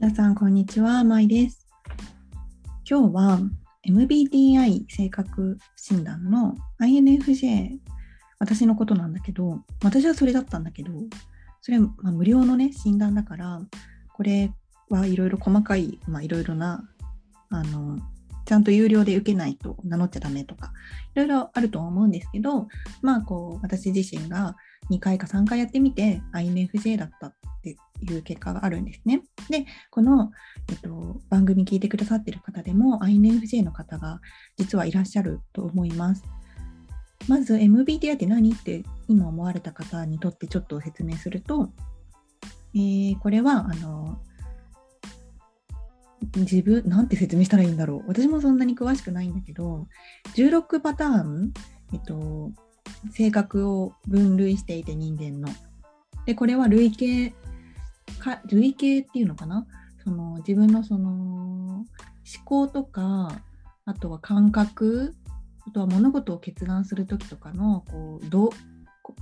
皆さん、こんにちは。まいです。今日は MBTI 性格診断の INFJ、私のことなんだけど、私はそれだったんだけど、それはま無料のね、診断だから、これはいろいろ細かい、まあ、いろいろな、あの、ちゃんと有料で受けないと名乗っちゃダメとか、いろいろあると思うんですけど、まあ、こう、私自身が2回か3回やってみて INFJ だったっていう結果があるんですね。で、この、えっと、番組聞いてくださってる方でも INFJ の方が実はいらっしゃると思います。まず MBTI って何って今思われた方にとってちょっと説明すると、えー、これはあの自分、なんて説明したらいいんだろう。私もそんなに詳しくないんだけど、16パターン、えっと、性格を分類していて人間の。で、これは類型か類型っていうのかな？その自分のその思考とかあとは感覚あとは物事を決断する時とかのこうど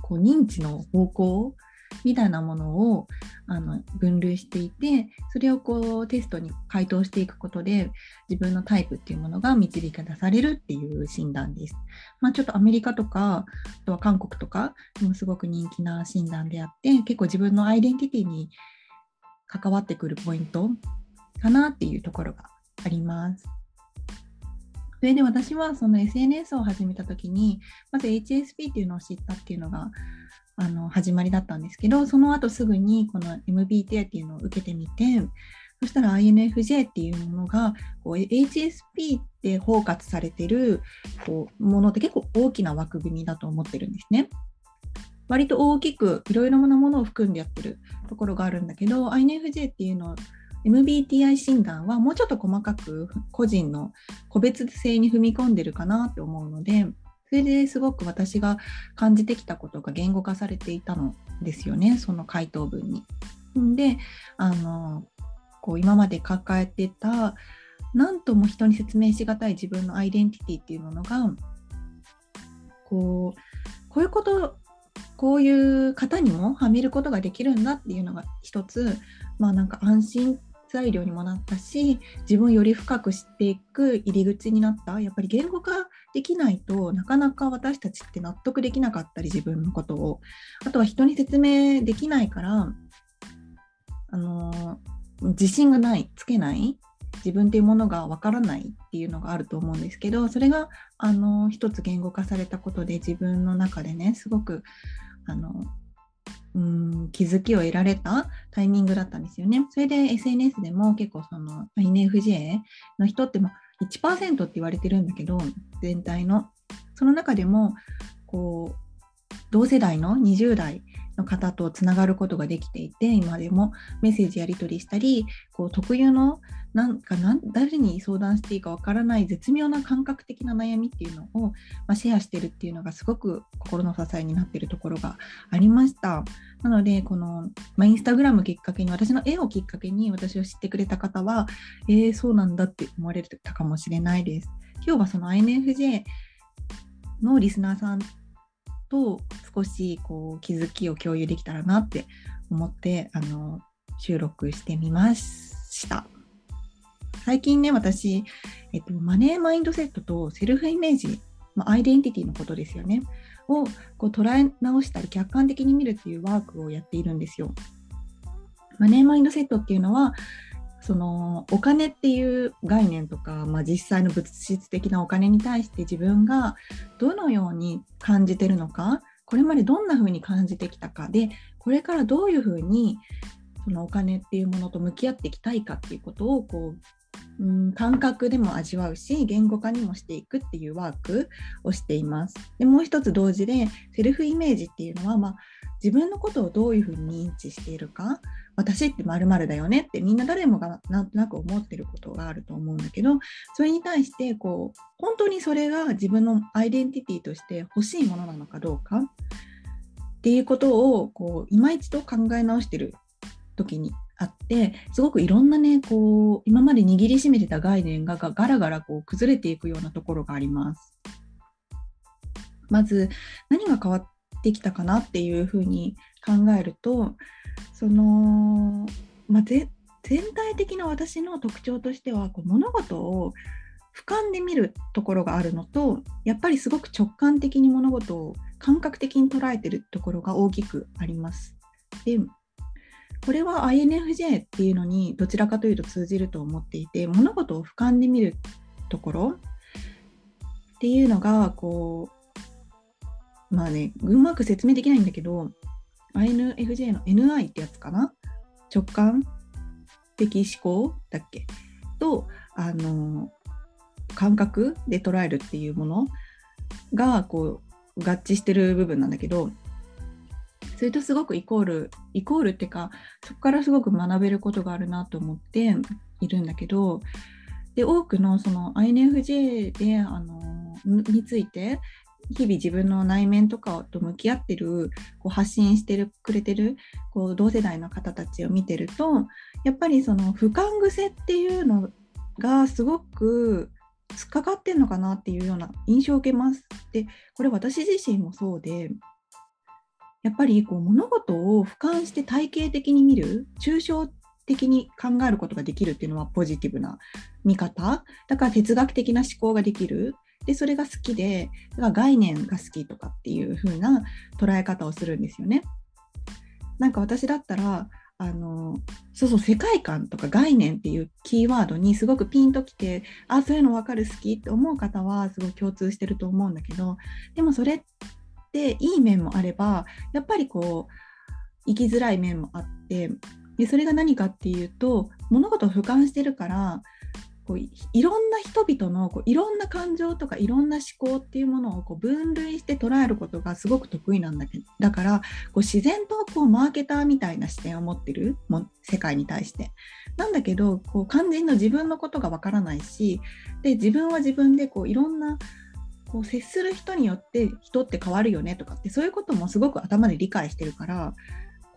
こう認知の方向みたいなものをあの分類していてそれをこうテストに回答していくことで自分のタイプっていうものが導き出されるっていう診断です。まあ、ちょっとアメリカとかあとは韓国とかでもすごく人気な診断であって結構自分のアイデンティティに関わってくるポイントかなっていうところがあります。それで私はその SNS を始めた時にまず HSP っていうのを知ったっていうのがあの始まりだったんですけどその後すぐにこの MBTI っていうのを受けてみてそしたら INFJ っていうものがこう HSP って包括されてるこうものって結構大きな枠組みだと思ってるんですね。割と大きくいろいろなものを含んでやってるところがあるんだけど INFJ っていうの MBTI 診断はもうちょっと細かく個人の個別性に踏み込んでるかなって思うのでそれですごく私が感じてきたことが言語化されていたのですよねその回答文に。であのこう今まで抱えてた何とも人に説明しがたい自分のアイデンティティっていうものがこうこういうことこういう方にもはめることができるんだっていうのが一つまあなんか安心材料にもなったし自分をより深く知っていく入り口になった。やっぱり言語化できないとなかなか私たちって納得できなかったり自分のことを。あとは人に説明できないからあの自信がないつけない自分っていうものがわからないっていうのがあると思うんですけどそれがあの一つ言語化されたことで自分の中でねすごくあのうん気づきを得られたタイミングだったんですよね。それで SNS でも結構その INFJ の人っても1%って言われてるんだけど全体のその中でもこう同世代の20代の方とつながることができていて今でもメッセージやり取りしたりこう特有のなんか誰に相談していいかわからない絶妙な感覚的な悩みっていうのを、まあ、シェアしてるっていうのがすごく心の支えになっているところがありました。なのでこの、まあ、インスタグラムきっかけに私の絵をきっかけに私を知ってくれた方はえー、そうなんだって思われたかもしれないです。今日はその INFJ のリスナーさんと少しこう気づきを共有できたらなって思ってあの収録してみました。最近ね、私、えっと、マネーマインドセットとセルフイメージ、まあ、アイデンティティのことですよね、をこう捉え直したり客観的に見るっていうワークをやっているんですよ。マネーマインドセットっていうのは、そのお金っていう概念とか、まあ、実際の物質的なお金に対して自分がどのように感じてるのかこれまでどんな風に感じてきたかでこれからどういう風にそのお金っていうものと向き合っていきたいかっていうことをこう、うん、感覚でも味わうし言語化にもしていくっていうワークをしています。でもう一つ同時でセルフイメージっていうのは、まあ、自分のことをどういうふうに認知しているか私ってまるだよねってみんな誰もがなんとなく思ってることがあると思うんだけどそれに対してこう本当にそれが自分のアイデンティティとして欲しいものなのかどうかっていうことをこう今一度考え直してる時にあってすごくいろんなねこう今まで握りしめてた概念がガラガラこう崩れていくようなところがあります。まず何が変わってきたかなっていうふうに考えるとその、まあ、全全体的な私の特徴としてはこう物事を俯瞰で見るところがあるのとやっぱりすごく直感的に物事を感覚的に捉えてるところが大きくあります。でこれは INFJ っていうのにどちらかというと通じると思っていて物事を俯瞰で見るところっていうのがこうまあねうまく説明できないんだけど INFJ の NI ってやつかな？直感的思考だっけ？とあの感覚で捉えるっていうものがこう合致してる部分なんだけどそれとすごくイコールイコールっていうかそこからすごく学べることがあるなと思っているんだけどで多くのその INFJ であのについて日々自分の内面とかと向き合ってるこう発信してるくれてるこう同世代の方たちを見てるとやっぱりその俯瞰癖っていうのがすごく突っかかってんのかなっていうような印象を受けます。でこれ私自身もそうでやっぱりこう物事を俯瞰して体系的に見る抽象的に考えることができるっていうのはポジティブな見方だから哲学的な思考ができるでそれが好きでだから概念が好きとかっていう風な捉え方をするんですよね。なんか私だったらあのそうそう世界観とか概念っていうキーワードにすごくピンときてあそういうの分かる好きって思う方はすごい共通してると思うんだけどでもそれっていい面もあればやっぱりこう生きづらい面もあってでそれが何かっていうと物事を俯瞰してるからこういろんな人々のこういろんな感情とかいろんな思考っていうものをこう分類して捉えることがすごく得意なんだけどだからこう自然とこうマーケターみたいな視点を持ってるも世界に対して。なんだけどこう完全の自分のことがわからないしで自分は自分でこういろんなこう接する人によって人って変わるよねとかってそういうこともすごく頭で理解してるから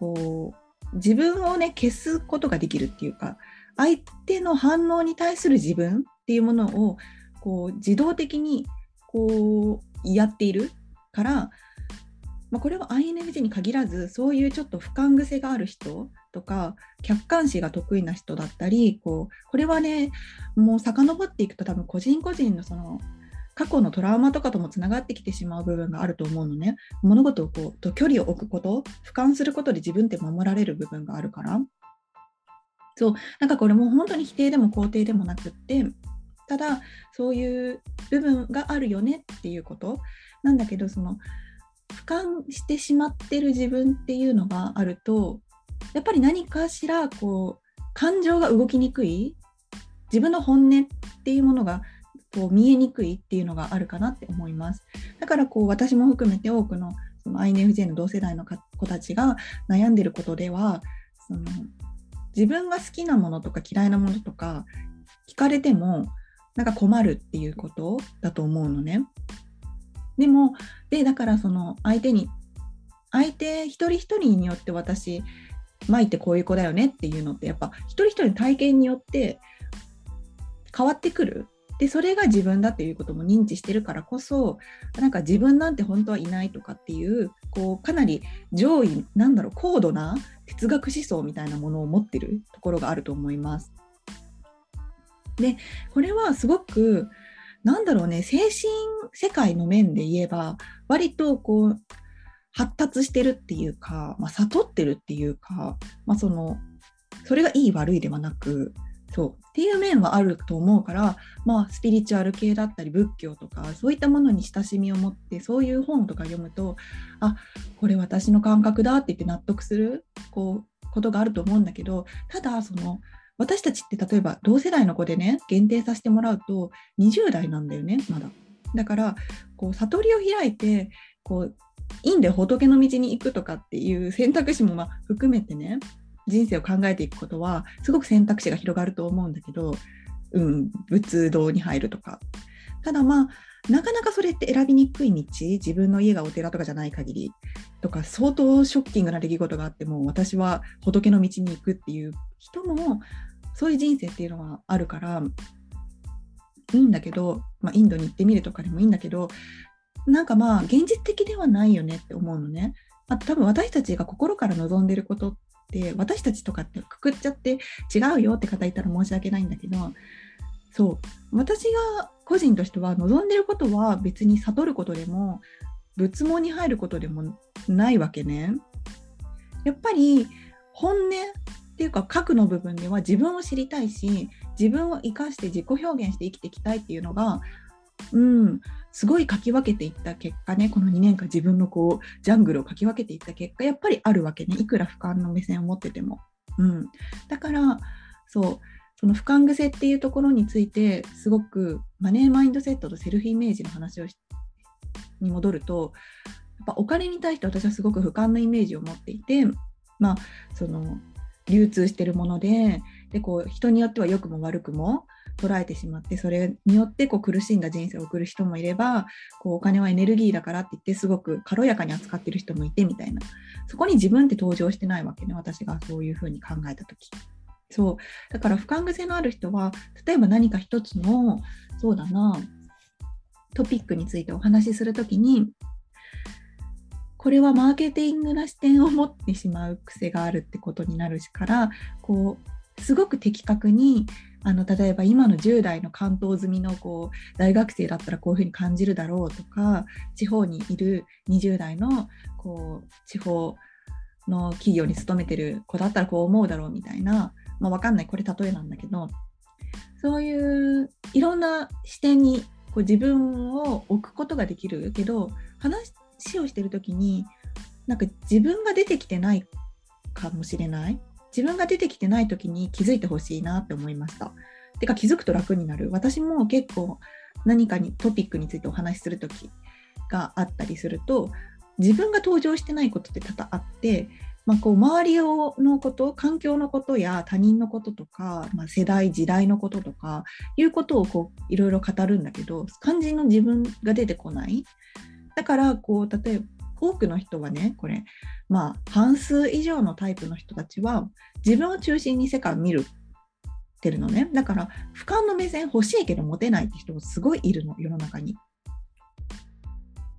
こう自分をね消すことができるっていうか相手の反応に対する自分っていうものをこう自動的にこうやっているから、まあ、これは INFJ に限らずそういうちょっと俯瞰癖がある人とか客観視が得意な人だったりこうこれはねもう遡っていくと多分個人個人のその過去のトラウマとかともつながってきてしまう部分があると思うのね。物事をこうと距離を置くこと俯瞰することで自分って守られる部分があるから。そう。なんかこれも本当に否定でも肯定でもなくってただそういう部分があるよねっていうこと。なんだけどその俯瞰してしまってる自分っていうのがあるとやっぱり何かしらこう感情が動きにくい自分の本音っていうものがこう見えにくいっていうのがあるかなって思います。だからこう私も含めて多くのその INFJ の同世代の子たちが悩んでることではその自分が好きなものとか嫌いなものとか聞かれてもなんか困るっていうことだと思うのね。でもでだからその相手に相手一人一人によって私舞ってこういう子だよねっていうのってやっぱ一人一人の体験によって変わってくるでそれが自分だっていうことも認知してるからこそなんか自分なんて本当はいないとかっていうこうかなり上位なんだろう高度な哲学思想みたいなものを持ってるところがあると思います。でこれはすごくなんだろうね精神世界の面で言えば割とこう発達してるっていうか、まあ、悟ってるっていうか、まあ、そのそれがいい悪いではなくそうっていう面はあると思うから、まあ、スピリチュアル系だったり仏教とかそういったものに親しみを持ってそういう本とか読むとあこれ私の感覚だって言って納得するこうことがあると思うんだけどただその私たちって例えば同世代の子でね限定させてもらうと20代なんだよねまだ。だからこう悟りを開いてこういいんで仏の道に行くとかっていう選択肢もま含めてね人生を考えていくことはすごく選択肢が広がると思うんだけど、うん、仏道に入るとか。ただまあなかなかそれって選びにくい道自分の家がお寺とかじゃない限りとか相当ショッキングな出来事があっても私は仏の道に行くっていう人もそういう人生っていうのはあるからいいんだけど、まあ、インドに行ってみるとかでもいいんだけどなんかまあ現実的ではないよねって思うのね。あ多分私たちが心から望んでることって私たちとかってくくっちゃって違うよって方いたら申し訳ないんだけどそう私が個人としては望んでることは別に悟ることでも仏門に入ることでもないわけね。やっぱり本音っていうか核の部分では自分を知りたいし自分を生かして自己表現して生きていきたいっていうのがうん。すごいかき分けていった結果ねこの2年間自分のこうジャングルをかき分けていった結果やっぱりあるわけね。いくら俯瞰の目線を持ってても。うん、だからそう。その俯瞰癖っていうところについてすごくマネーマインドセットとセルフイメージの話をに戻るとやっぱお金に対して私はすごく俯瞰のイメージを持っていてまあその流通してるものででこう人によっては良くも悪くも捉えてしまってそれによってこう苦しんだ人生を送る人もいればこうお金はエネルギーだからって言ってすごく軽やかに扱ってる人もいてみたいな。そこに自分って登場してないわけね私がそういうふうに考えた時。そう。だから俯瞰癖のある人は例えば何か一つのそうだなトピックについてお話しする時にこれはマーケティングな視点を持ってしまう癖があるってことになるからこうすごく的確にあの例えば今の10代の関東済みのこう大学生だったらこういうふうに感じるだろうとか地方にいる20代のこう地方の企業に勤めてる子だったらこう思うだろうみたいな、まあ、分かんない。これ例えなんだけどそういういろんな視点にこう自分を置くことができるけど話をしてる時になんか自分が出てきてないかもしれない。自分が出てきてない時に気づいてほしいなって思いました。てか気づくと楽になる。私も結構何かにトピックについてお話しする時があったりすると自分が登場してないことって多々あって、まあ、こう周りのこと環境のことや他人のこととか、まあ、世代時代のこととかいうことをこういろいろ語るんだけど肝心の自分が出てこないだからこう例えば多くの人はねこれまあ半数以上のタイプの人たちは自分を中心に世界を見るってるのねだから俯瞰の目線欲しいけど持てないって人もすごいいるの世の中に。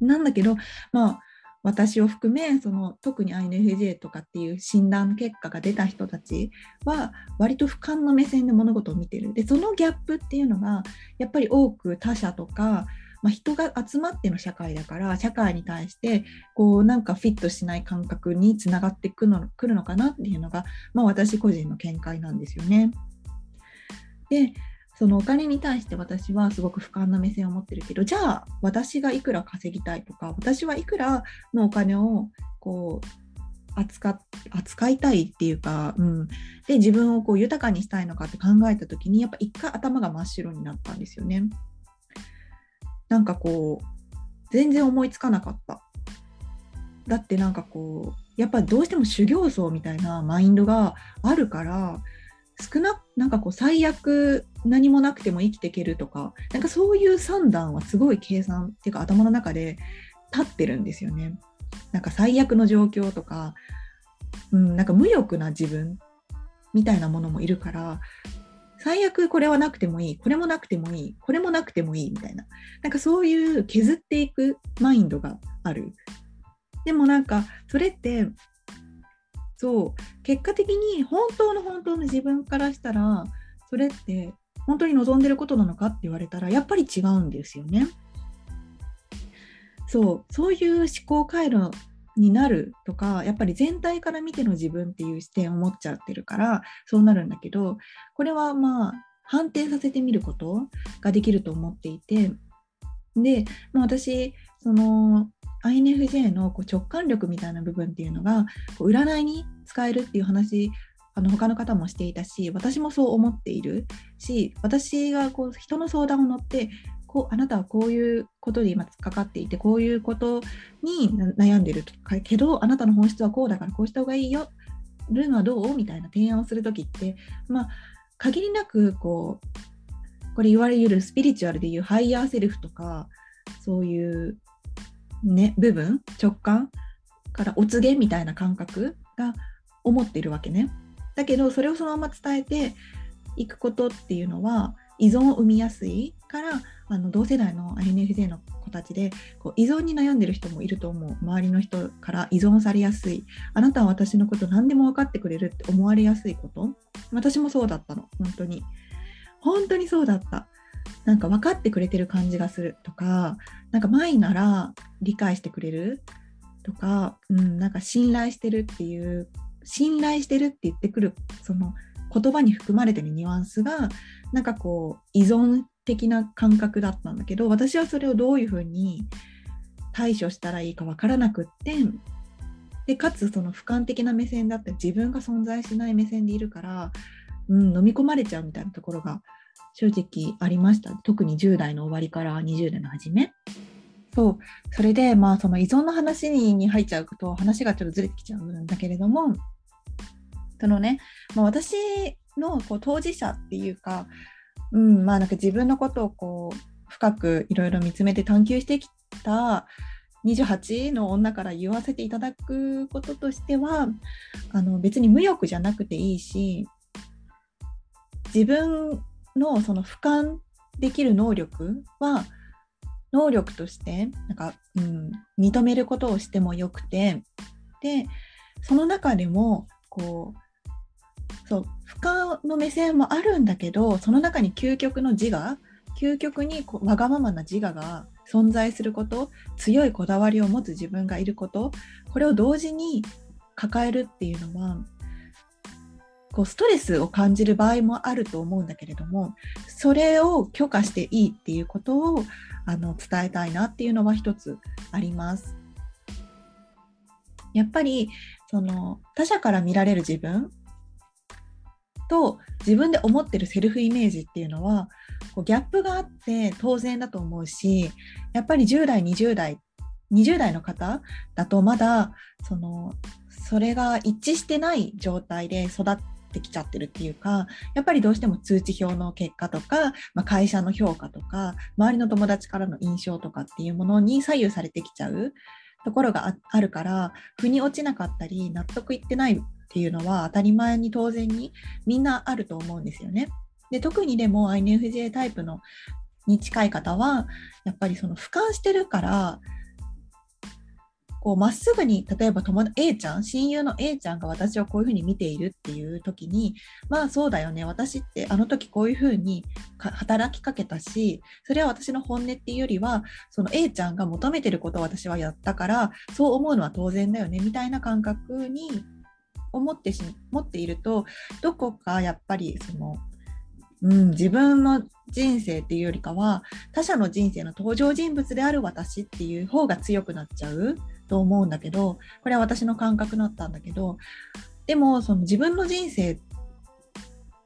なんだけどまあ私を含めその特に INFJ とかっていう診断結果が出た人たちは割と俯瞰の目線で物事を見てるでそのギャップっていうのがやっぱり多く他者とかまあ、人が集まっての社会だから社会に対してこうなんかフィットしない感覚につながってくのくるのかなっていうのが、まあ、私個人の見解なんですよね。でそのお金に対して私はすごく俯瞰な目線を持ってるけどじゃあ私がいくら稼ぎたいとか私はいくらのお金をこう扱扱いたいっていうか、うん、で自分をこう豊かにしたいのかって考えた時にやっぱ一回頭が真っ白になったんですよね。なんかこう全然思いつかなかった。だってなんかこうやっぱどうしても修行僧みたいなマインドがあるから少ななんかこう最悪何もなくても生きていけるとかなんかそういう算段はすごい計算っていうか頭の中で立ってるんですよね。なんか最悪の状況とか、うん、なんか無欲な自分みたいなものもいるから最悪これはなくてもいい、これもなくてもいい、これもなくてもいいみたいな、なんかそういう削っていくマインドがある。でもなんかそれってそう結果的に本当の本当の自分からしたらそれって本当に望んでることなのかって言われたらやっぱり違うんですよね。そうそういう思考回路になるとかやっぱり全体から見ての自分っていう視点を持っちゃってるからそうなるんだけどこれはまあ反転させてみることができると思っていてで、まあ、私その INFJ のこう直感力みたいな部分っていうのがこう占いに使えるっていう話あの他の方もしていたし私もそう思っているし私がこう人の相談を乗ってこうあなたはこういうことで今かかっていてこういうことに悩んでるけどあなたの本質はこうだからこうした方がいいよるのはどう？みたいな提案をする時ってまあ限りなくこうこれいわゆるスピリチュアルでいうハイヤーセルフとかそういうね部分直感からお告げみたいな感覚が思っているわけね。だけどそれをそのまま伝えていくことっていうのは依存を生みやすいからあの同世代の INFJ の子たちでこう依存に悩んでる人もいると思う周りの人から依存されやすい。あなたは私のこと何でも分かってくれるって思われやすいこと。私もそうだったの。本当に。本当にそうだった。なんか分かってくれてる感じがするとかなんか前なら理解してくれるとか、うん、なんか信頼してるっていう信頼してるって言ってくるその言葉に含まれてるニュアンスがなんかこう依存的な感覚だったんだけど私はそれをどういうふうに対処したらいいか分からなくってでかつその俯瞰的な目線だったり自分が存在しない目線でいるから、うん、飲み込まれちゃうみたいなところが正直ありました特に10代の終わりから20代の初め。そうそれでまあその依存の話に入っちゃうと話がちょっとずれてきちゃうんだけれどもそのね、まあ、私のこう当事者っていうかうん、まあなんか自分のことをこう深くいろいろ見つめて探求してきた28の女から言わせていただくこととしてはあの別に無欲じゃなくていいし自分のその俯瞰できる能力は能力としてなんか、うん、認めることをしてもよくてでその中でもこうそう俯瞰の目線もあるんだけどその中に究極の自我究極にこうわがままな自我が存在すること強いこだわりを持つ自分がいることこれを同時に抱えるっていうのはこうストレスを感じる場合もあると思うんだけれどもそれを許可していいっていうことをあの伝えたいなっていうのは一つあります。やっぱりその他者から見られる自分と自分で思ってるセルフイメージっていうのはこうギャップがあって当然だと思うしやっぱり10代20代20代の方だとまだそのそれが一致してない状態で育ってきちゃってるっていうかやっぱりどうしても通知表の結果とか、まあ、会社の評価とか周りの友達からの印象とかっていうものに左右されてきちゃうところがあるから腑に落ちなかったり納得いってないっていうのは当たり前に当然にみんなあると思うんですよね。で特にでも INFJ タイプのに近い方はやっぱりその俯瞰してるからこうまっすぐに例えば友 A ちゃん親友の A ちゃんが私をこういうふうに見ているっていう時にまあそうだよね私ってあの時こういうふうに働きかけたしそれは私の本音っていうよりはその A ちゃんが求めてることを私はやったからそう思うのは当然だよねみたいな感覚に思ってし持っているとどこかやっぱりその、うん、自分の人生っていうよりかは他者の人生の登場人物である私っていう方が強くなっちゃうと思うんだけどこれは私の感覚だったんだけどでもその自分の人生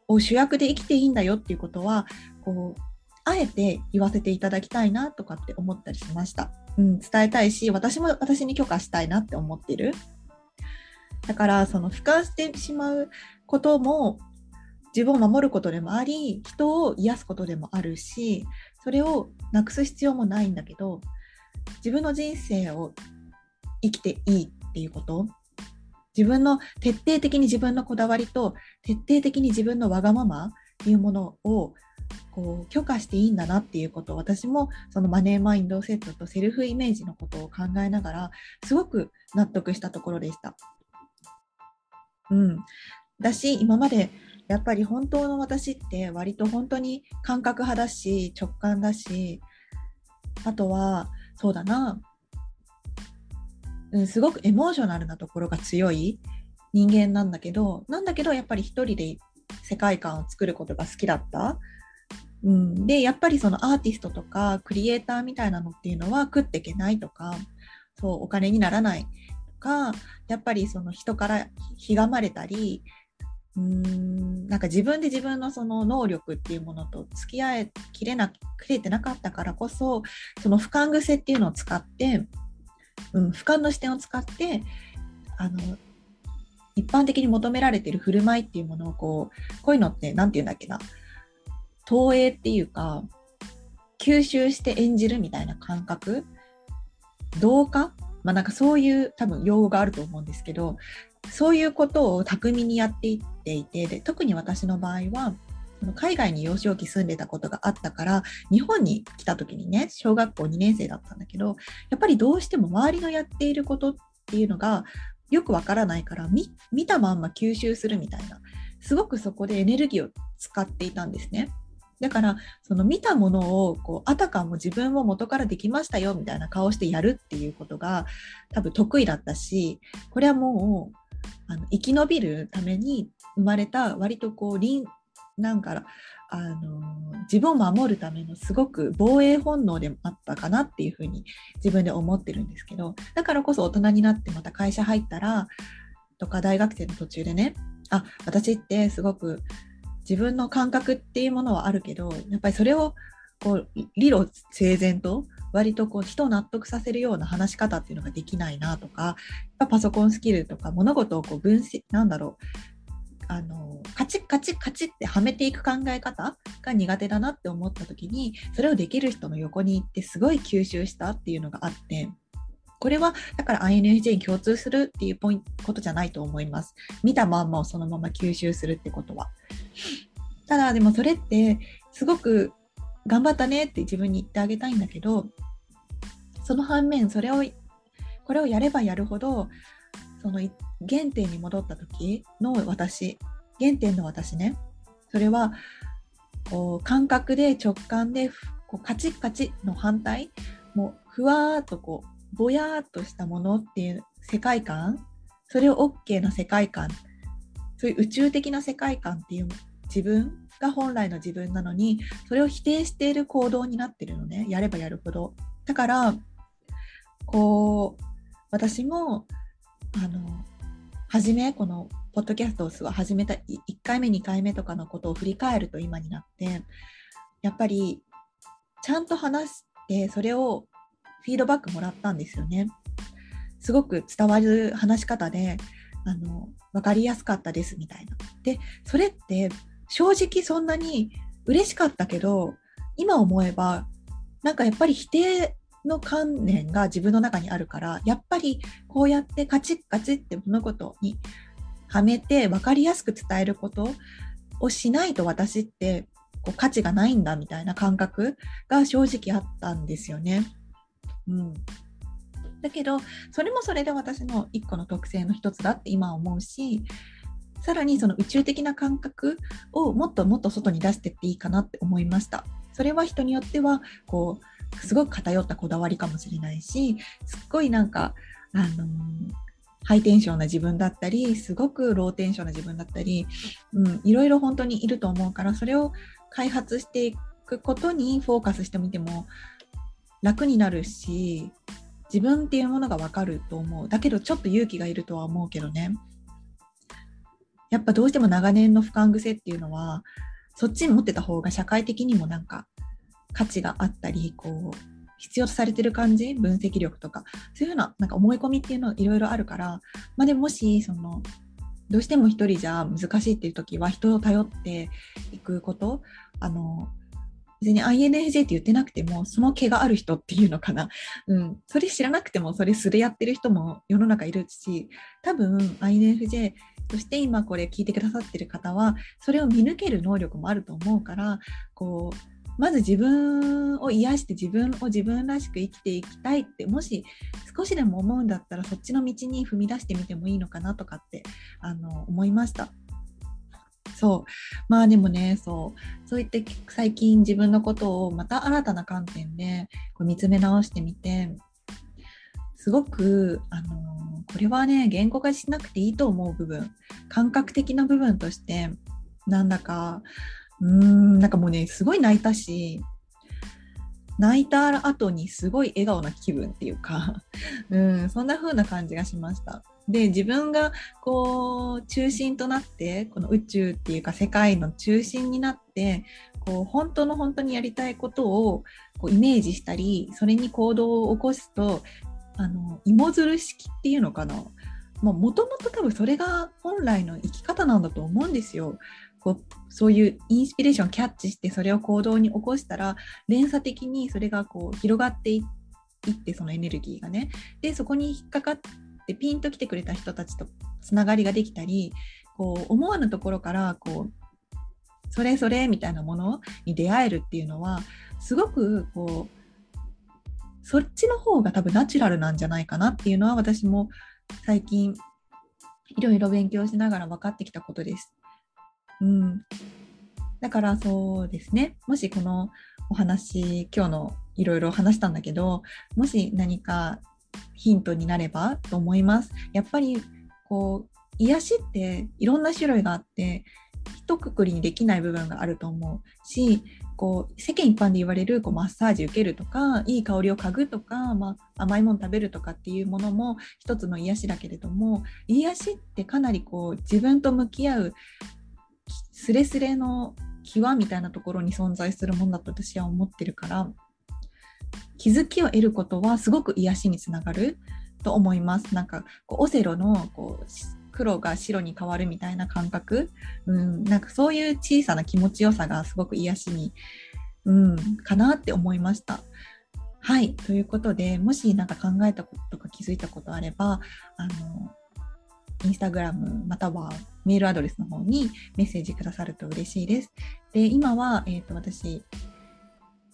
を主役で生きていいんだよっていうことはこうあえて言わせていただきたいなとかって思ったりしました。うん、伝えたいし私も私に許可したいなって思ってる。だからその俯瞰してしまうことも自分を守ることでもあり人を癒すことでもあるしそれをなくす必要もないんだけど自分の人生を生きていいっていうこと自分の徹底的に自分のこだわりと徹底的に自分のわがままっていうものをこう許可していいんだなっていうことを私もそのマネーマインドセットとセルフイメージのことを考えながらすごく納得したところでした。うん、だし今までやっぱり本当の私って割と本当に感覚派だし直感だしあとはそうだな、うん、すごくエモーショナルなところが強い人間なんだけどなんだけどやっぱり一人で世界観を作ることが好きだった。うん、でやっぱりそのアーティストとかクリエイターみたいなのっていうのは食っていけないとかそうお金にならないかやっぱりその人からひがまれたりうーんなんか自分で自分のその能力っていうものと付き合いきれなくれてなかったからこそその俯瞰癖っていうのを使って、うん、俯瞰の視点を使ってあの一般的に求められてる振る舞いっていうものをこうこういうのって何て言うんだっけな投影っていうか吸収して演じるみたいな感覚同化まあ、なんかそういう多分用語があると思うんですけどそういうことを巧みにやっていっていてで特に私の場合は海外に幼少期住んでたことがあったから日本に来た時にね小学校2年生だったんだけどやっぱりどうしても周りのやっていることっていうのがよくわからないから見たまんま吸収するみたいなすごくそこでエネルギーを使っていたんですね。だからその見たものをこうあたかも自分も元からできましたよみたいな顔してやるっていうことが多分得意だったしこれはもうあの生き延びるために生まれた割とこうなんかあの自分を守るためのすごく防衛本能でもあったかなっていうふうに自分で思ってるんですけどだからこそ大人になってまた会社入ったらとか大学生の途中でねあ私ってすごく自分の感覚っていうものはあるけどやっぱりそれをこう理路整然と割とこう人を納得させるような話し方っていうのができないなとかパソコンスキルとか物事をこう分析なんだろうあのカチッカチッカチッってはめていく考え方が苦手だなって思った時にそれをできる人の横に行ってすごい吸収したっていうのがあってこれはだから INFJ に共通するっていうポイントことじゃないと思います。見たまんまをそのまま吸収するってことは。ただでもそれってすごく頑張ったねって自分に言ってあげたいんだけどその反面それをこれをやればやるほどその原点に戻った時の私原点の私ねそれはこう感覚で直感でこうカチッカチッの反対もうふわーっとこうぼやーっとしたものっていう世界観それを OK な世界観そういう宇宙的な世界観っていう自分が本来の自分なのにそれを否定している行動になってるのねやればやるほどだからこう私もあの初めこのポッドキャストを始めた1回目2回目とかのことを振り返ると今になってやっぱりちゃんと話してそれをフィードバックもらったんですよね。すごく伝わる話し方であの分かりやすかったですみたいな。でそれって正直そんなに嬉しかったけど今思えばなんかやっぱり否定の観念が自分の中にあるからやっぱりこうやってカチッカチッって物事にはめて分かりやすく伝えることをしないと私ってこう価値がないんだみたいな感覚が正直あったんですよね。うん、だけどそれもそれで私の一個の特性の一つだって今思うしさらにその宇宙的な感覚をもっともっと外に出していっていいかなって思いました。それは人によってはこうすごく偏ったこだわりかもしれないしすっごいなんかあのー、ハイテンションな自分だったりすごくローテンションな自分だったり、うん、いろいろ本当にいると思うからそれを開発していくことにフォーカスしてみても楽になるし自分っていうものが分かると思うだけどちょっと勇気がいるとは思うけどねやっぱどうしても長年の不感癖っていうのはそっちに持ってた方が社会的にもなんか価値があったりこう必要とされてる感じ分析力とかそういうふうななんか思い込みっていうのいろいろあるから、まあ、でもしそのどうしても一人じゃ難しいっていう時は人を頼っていくことあの別に INFJ って言ってなくてもその毛がある人っていうのかな、うん、それ知らなくてもそれ素でやってる人も世の中いるし多分 INFJ そして今これ聞いてくださってる方はそれを見抜ける能力もあると思うからこうまず自分を癒して自分を自分らしく生きていきたいってもし少しでも思うんだったらそっちの道に踏み出してみてもいいのかなとかってあの思いました。そう。まあでもねそう。そう言って最近自分のことをまた新たな観点でこう見つめ直してみてすごくあのこれはね言語化しなくていいと思う部分。感覚的な部分としてなんだかうーんなんかもうねすごい泣いたし泣いた後にすごい笑顔な気分っていうか、うん、そんな風な感じがしました。で自分がこう中心となってこの宇宙っていうか世界の中心になってこう本当の本当にやりたいことをこうイメージしたりそれに行動を起こすとあの芋づる式っていうのかなもともと多分それが本来の生き方なんだと思うんですよ。こうそういうインスピレーションをキャッチしてそれを行動に起こしたら連鎖的にそれがこう広がっていってそのエネルギーがねでそこに引っかかってピンと来てくれた人たちとつながりができたりこう思わぬところからこうそれそれみたいなものに出会えるっていうのはすごくこうそっちの方が多分ナチュラルなんじゃないかなっていうのは私も最近いろいろ勉強しながら分かってきたことです。うん、だからそうですねもしこのお話今日のいろいろ話したんだけどもし何かヒントになればと思います。やっぱりこう癒しっていろんな種類があって一括りにできない部分があると思うしこう世間一般で言われるこうマッサージ受けるとかいい香りを嗅ぐとか、まあ、甘いもの食べるとかっていうものも一つの癒しだけれども癒しってかなりこう自分と向き合うすれすれの際みたいなところに存在するものだと私は思ってるから気づきを得ることはすごく癒しにつながると思います。なんかこうオセロのこう黒が白に変わるみたいな感覚、うん、なんかそういう小さな気持ちよさがすごく癒しに、うん、かなって思いました。はい、ということでもし何か考えたこととか気づいたことあればあのインスタグラムまたはメールアドレスの方にメッセージくださると嬉しいです。で今は、えーと私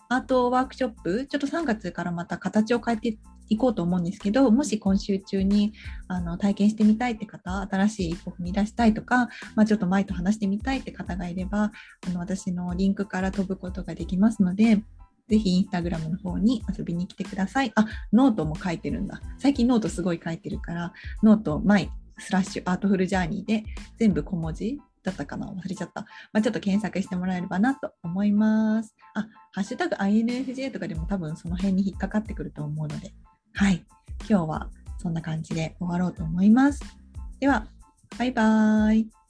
アートワークショップちょっと3月からまた形を変えて行こうと思うんですけどもし今週中にあの体験してみたいって方新しい一歩踏み出したいとか、まあ、ちょっと前と話してみたいって方がいればあの私のリンクから飛ぶことができますのでぜひインスタグラムの方に遊びに来てください。あ、ノートも書いてるんだ。最近ノートすごい書いてるから、ノート、 my、スラッシュ、 artful journey で全部小文字だったかな？忘れちゃった。まあ、ちょっと検索してもらえればなと思います。あ、ハッシュタグ INFJ とかでも多分その辺に引っかかってくると思うので、はい。今日はそんな感じで終わろうと思います。では、バイバーイ。